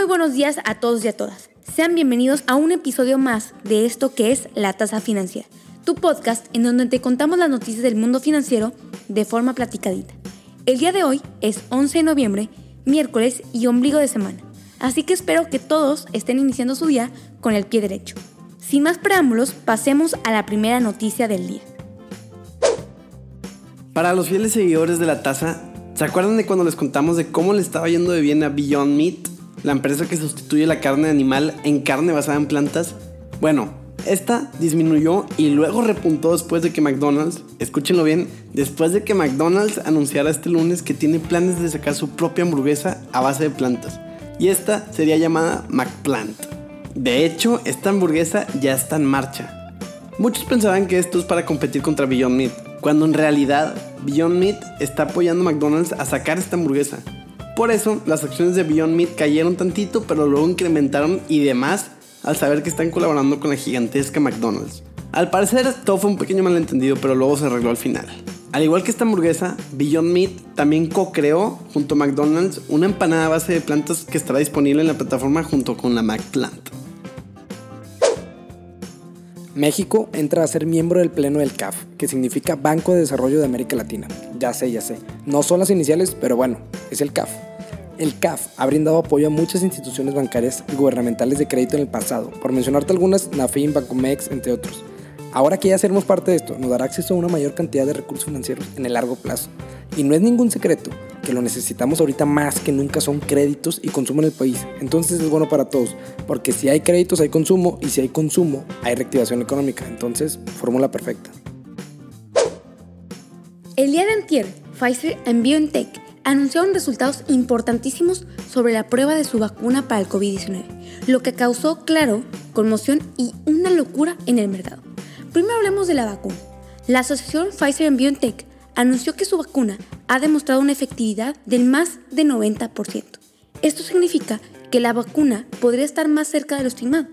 Muy buenos días a todos y a todas. Sean bienvenidos a un episodio más de esto que es La Tasa Financiera, tu podcast en donde te contamos las noticias del mundo financiero de forma platicadita. El día de hoy es 11 de noviembre, miércoles y ombligo de semana, así que espero que todos estén iniciando su día con el pie derecho. Sin más preámbulos, pasemos a la primera noticia del día. Para los fieles seguidores de la taza, ¿se acuerdan de cuando les contamos de cómo le estaba yendo de bien a Beyond Meat, la empresa que sustituye la carne animal en carne basada en plantas? Bueno, esta disminuyó y luego repuntó después de que McDonald's, escúchenlo bien, después de que McDonald's anunciara este lunes que tiene planes de sacar su propia hamburguesa a base de plantas. Y esta sería llamada McPlant. De hecho, esta hamburguesa ya está en marcha. Muchos pensaban que esto es para competir contra Beyond Meat, cuando en realidad Beyond Meat está apoyando a McDonald's a sacar esta hamburguesa. Por eso, las acciones de Beyond Meat cayeron tantito, pero luego incrementaron y demás al saber que están colaborando con la gigantesca McDonald's. Al parecer, todo fue un pequeño malentendido, pero luego se arregló al final. Al igual que esta hamburguesa, Beyond Meat también co-creó junto a McDonald's una empanada base de plantas que estará disponible en la plataforma junto con la McPlant. México entra a ser miembro del Pleno del CAF, que significa Banco de Desarrollo de América Latina. Ya sé, ya sé. No son las iniciales, pero bueno, es el CAF. El CAF ha brindado apoyo a muchas instituciones bancarias y gubernamentales de crédito en el pasado, por mencionarte algunas, Nafin, Bancomex, entre otros. Ahora que ya seremos parte de esto, nos dará acceso a una mayor cantidad de recursos financieros en el largo plazo. Y no es ningún secreto que lo necesitamos ahorita más que nunca son créditos y consumo en el país. Entonces es bueno para todos, porque si hay créditos hay consumo y si hay consumo hay reactivación económica. Entonces, fórmula perfecta. El día de antier, Pfizer and BioNTech anunciaron resultados importantísimos sobre la prueba de su vacuna para el COVID-19, lo que causó, claro, conmoción y una locura en el mercado. Primero hablemos de la vacuna. La asociación Pfizer BioNTech anunció que su vacuna ha demostrado una efectividad del más de 90%. Esto significa que la vacuna podría estar más cerca de lo estimado.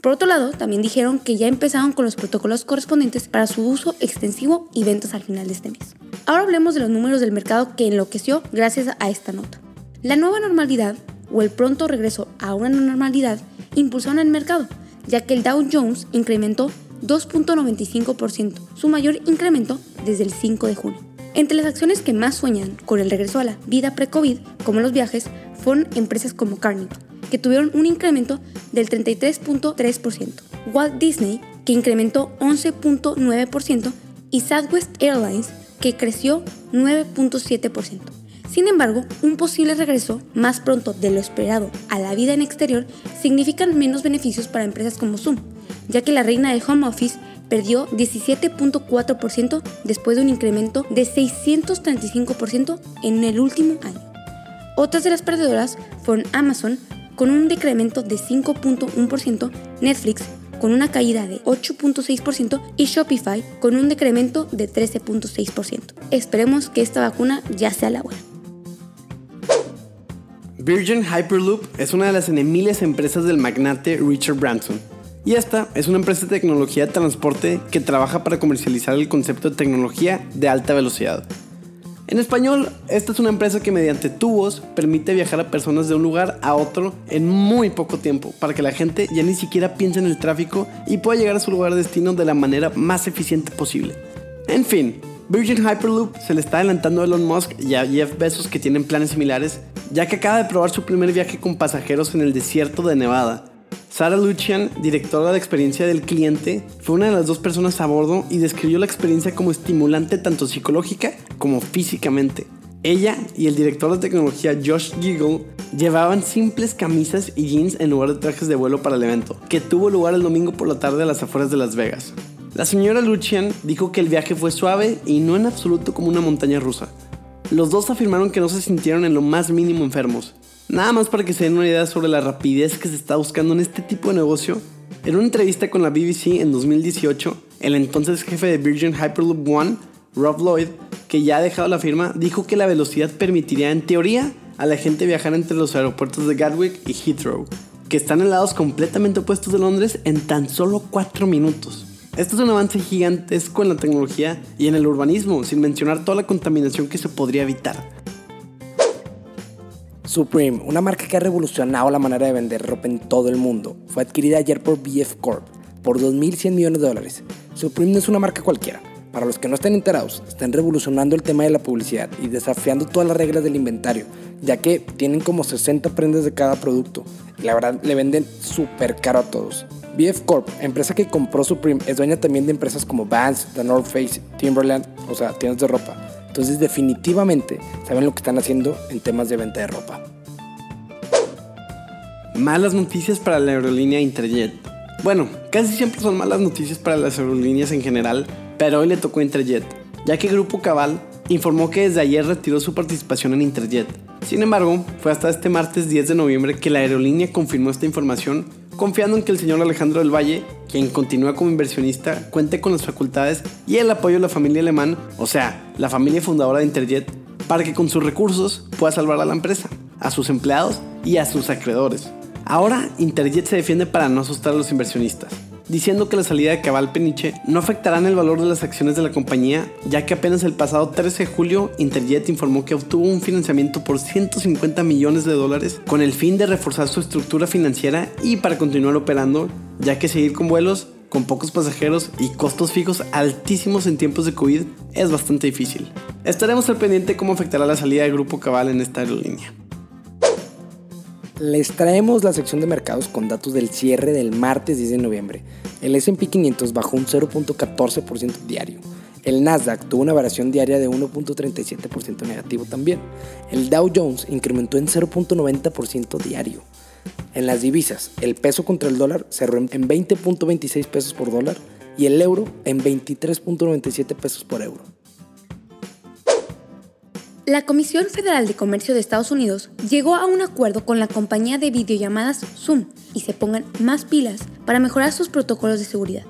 Por otro lado, también dijeron que ya empezaron con los protocolos correspondientes para su uso extensivo y ventas al final de este mes. Ahora hablemos de los números del mercado que enloqueció gracias a esta nota. La nueva normalidad o el pronto regreso a una normalidad impulsaron el mercado, ya que el Dow Jones incrementó 2.95%, su mayor incremento desde el 5 de junio. Entre las acciones que más sueñan con el regreso a la vida pre-COVID, como los viajes, fueron empresas como Carnival, que tuvieron un incremento del 33.3%, Walt Disney, que incrementó 11.9%, y Southwest Airlines, que creció 9.7%. Sin embargo, un posible regreso más pronto de lo esperado a la vida en exterior significan menos beneficios para empresas como Zoom, ya que la reina del home office perdió 17.4% después de un incremento de 635% en el último año. Otras de las perdedoras fueron Amazon con un decremento de 5.1%, Netflix con una caída de 8.6% y Shopify con un decremento de 13.6%. Esperemos que esta vacuna ya sea la buena. Virgin Hyperloop es una de las miles empresas del magnate Richard Branson. Y esta es una empresa de tecnología de transporte que trabaja para comercializar el concepto de tecnología de alta velocidad. En español, esta es una empresa que mediante tubos permite viajar a personas de un lugar a otro en muy poco tiempo, para que la gente ya ni siquiera piense en el tráfico y pueda llegar a su lugar de destino de la manera más eficiente posible. En fin, Virgin Hyperloop se le está adelantando a Elon Musk y a Jeff Bezos que tienen planes similares, ya que acaba de probar su primer viaje con pasajeros en el desierto de Nevada. Sarah Lucian, directora de experiencia del cliente, fue una de las dos personas a bordo y describió la experiencia como estimulante tanto psicológica como físicamente. Ella y el director de tecnología Josh Giggle llevaban simples camisas y jeans en lugar de trajes de vuelo para el evento, que tuvo lugar el domingo por la tarde a las afueras de Las Vegas. La señora Lucian dijo que el viaje fue suave y no en absoluto como una montaña rusa. Los dos afirmaron que no se sintieron en lo más mínimo enfermos. Nada más para que se den una idea sobre la rapidez que se está buscando en este tipo de negocio, en una entrevista con la BBC en 2018, el entonces jefe de Virgin Hyperloop One, Rob Lloyd, que ya ha dejado la firma, dijo que la velocidad permitiría en teoría a la gente viajar entre los aeropuertos de Gatwick y Heathrow, que están en lados completamente opuestos de Londres en tan solo 4 minutos. Esto es un avance gigantesco en la tecnología y en el urbanismo, sin mencionar toda la contaminación que se podría evitar. Supreme, una marca que ha revolucionado la manera de vender ropa en todo el mundo, fue adquirida ayer por BF Corp por 2.100 millones de dólares. Supreme no es una marca cualquiera. Para los que no estén enterados, están revolucionando el tema de la publicidad y desafiando todas las reglas del inventario, ya que tienen como 60 prendas de cada producto la verdad le venden súper caro a todos. BF Corp, empresa que compró Supreme, es dueña también de empresas como Vans, The North Face, Timberland, o sea, tiendas de ropa. Entonces definitivamente saben lo que están haciendo en temas de venta de ropa. Malas noticias para la aerolínea Interjet. Bueno, casi siempre son malas noticias para las aerolíneas en general, pero hoy le tocó Interjet, ya que Grupo Cabal informó que desde ayer retiró su participación en Interjet. Sin embargo, fue hasta este martes 10 de noviembre que la aerolínea confirmó esta información confiando en que el señor Alejandro del Valle, quien continúa como inversionista, cuente con las facultades y el apoyo de la familia alemán, o sea, la familia fundadora de Interjet, para que con sus recursos pueda salvar a la empresa, a sus empleados y a sus acreedores. Ahora, Interjet se defiende para no asustar a los inversionistas diciendo que la salida de Cabal Peniche no afectará en el valor de las acciones de la compañía, ya que apenas el pasado 13 de julio Interjet informó que obtuvo un financiamiento por 150 millones de dólares con el fin de reforzar su estructura financiera y para continuar operando, ya que seguir con vuelos con pocos pasajeros y costos fijos altísimos en tiempos de COVID es bastante difícil. Estaremos al pendiente cómo afectará la salida del Grupo Cabal en esta aerolínea. Les traemos la sección de mercados con datos del cierre del martes 10 de noviembre. El SP 500 bajó un 0.14% diario. El Nasdaq tuvo una variación diaria de 1.37% negativo también. El Dow Jones incrementó en 0.90% diario. En las divisas, el peso contra el dólar cerró en 20.26 pesos por dólar y el euro en 23.97 pesos por euro. La Comisión Federal de Comercio de Estados Unidos llegó a un acuerdo con la compañía de videollamadas Zoom y se pongan más pilas para mejorar sus protocolos de seguridad.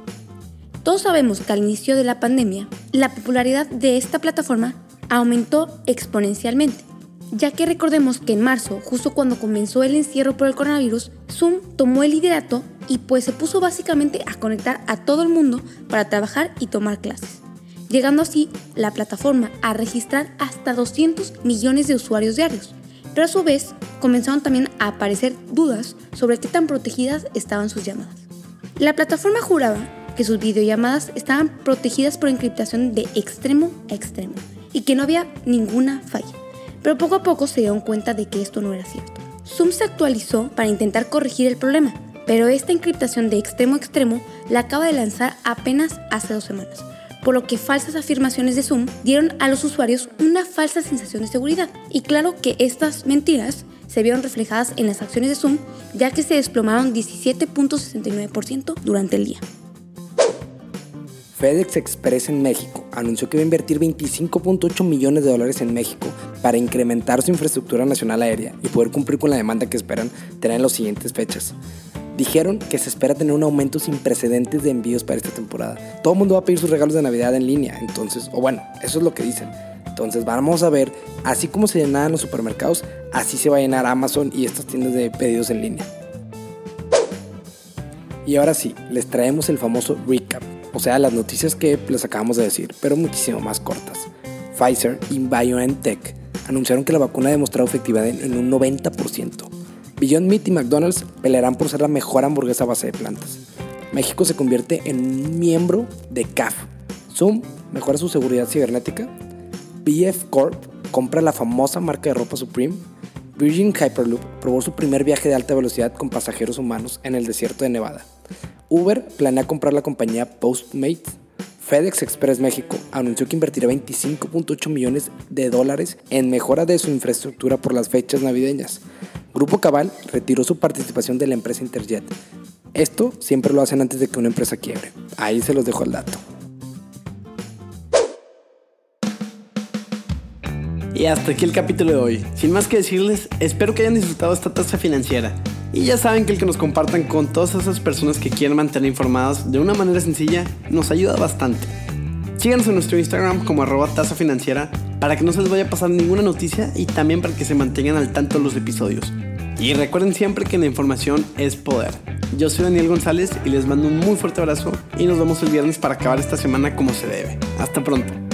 Todos sabemos que al inicio de la pandemia, la popularidad de esta plataforma aumentó exponencialmente, ya que recordemos que en marzo, justo cuando comenzó el encierro por el coronavirus, Zoom tomó el liderato y pues se puso básicamente a conectar a todo el mundo para trabajar y tomar clases llegando así la plataforma a registrar hasta 200 millones de usuarios diarios. Pero a su vez comenzaron también a aparecer dudas sobre qué tan protegidas estaban sus llamadas. La plataforma juraba que sus videollamadas estaban protegidas por encriptación de extremo a extremo y que no había ninguna falla. Pero poco a poco se dieron cuenta de que esto no era cierto. Zoom se actualizó para intentar corregir el problema, pero esta encriptación de extremo a extremo la acaba de lanzar apenas hace dos semanas, por lo que falsas afirmaciones de Zoom dieron a los usuarios una falsa sensación de seguridad. Y claro que estas mentiras se vieron reflejadas en las acciones de Zoom, ya que se desplomaron 17.69% durante el día. FedEx Express en México anunció que va a invertir 25.8 millones de dólares en México para incrementar su infraestructura nacional aérea y poder cumplir con la demanda que esperan tener en las siguientes fechas. Dijeron que se espera tener un aumento sin precedentes de envíos para esta temporada. Todo el mundo va a pedir sus regalos de Navidad en línea, entonces, o bueno, eso es lo que dicen. Entonces vamos a ver, así como se llenaban los supermercados, así se va a llenar Amazon y estas tiendas de pedidos en línea. Y ahora sí, les traemos el famoso recap, o sea, las noticias que les acabamos de decir, pero muchísimo más cortas. Pfizer y BioNTech anunciaron que la vacuna ha demostrado efectividad en un 90%. Beyond Meat y McDonald's pelearán por ser la mejor hamburguesa a base de plantas. México se convierte en un miembro de CAF. Zoom mejora su seguridad cibernética. BF Corp compra la famosa marca de ropa Supreme. Virgin Hyperloop probó su primer viaje de alta velocidad con pasajeros humanos en el desierto de Nevada. Uber planea comprar la compañía Postmates. FedEx Express México anunció que invertirá 25.8 millones de dólares en mejora de su infraestructura por las fechas navideñas. Grupo Cabal retiró su participación de la empresa Interjet. Esto siempre lo hacen antes de que una empresa quiebre. Ahí se los dejo el dato. Y hasta aquí el capítulo de hoy. Sin más que decirles, espero que hayan disfrutado esta tasa financiera. Y ya saben que el que nos compartan con todas esas personas que quieren mantener informadas de una manera sencilla nos ayuda bastante. Síganos en nuestro Instagram como arroba tasa financiera para que no se les vaya a pasar ninguna noticia y también para que se mantengan al tanto de los episodios. Y recuerden siempre que la información es poder. Yo soy Daniel González y les mando un muy fuerte abrazo y nos vemos el viernes para acabar esta semana como se debe. Hasta pronto.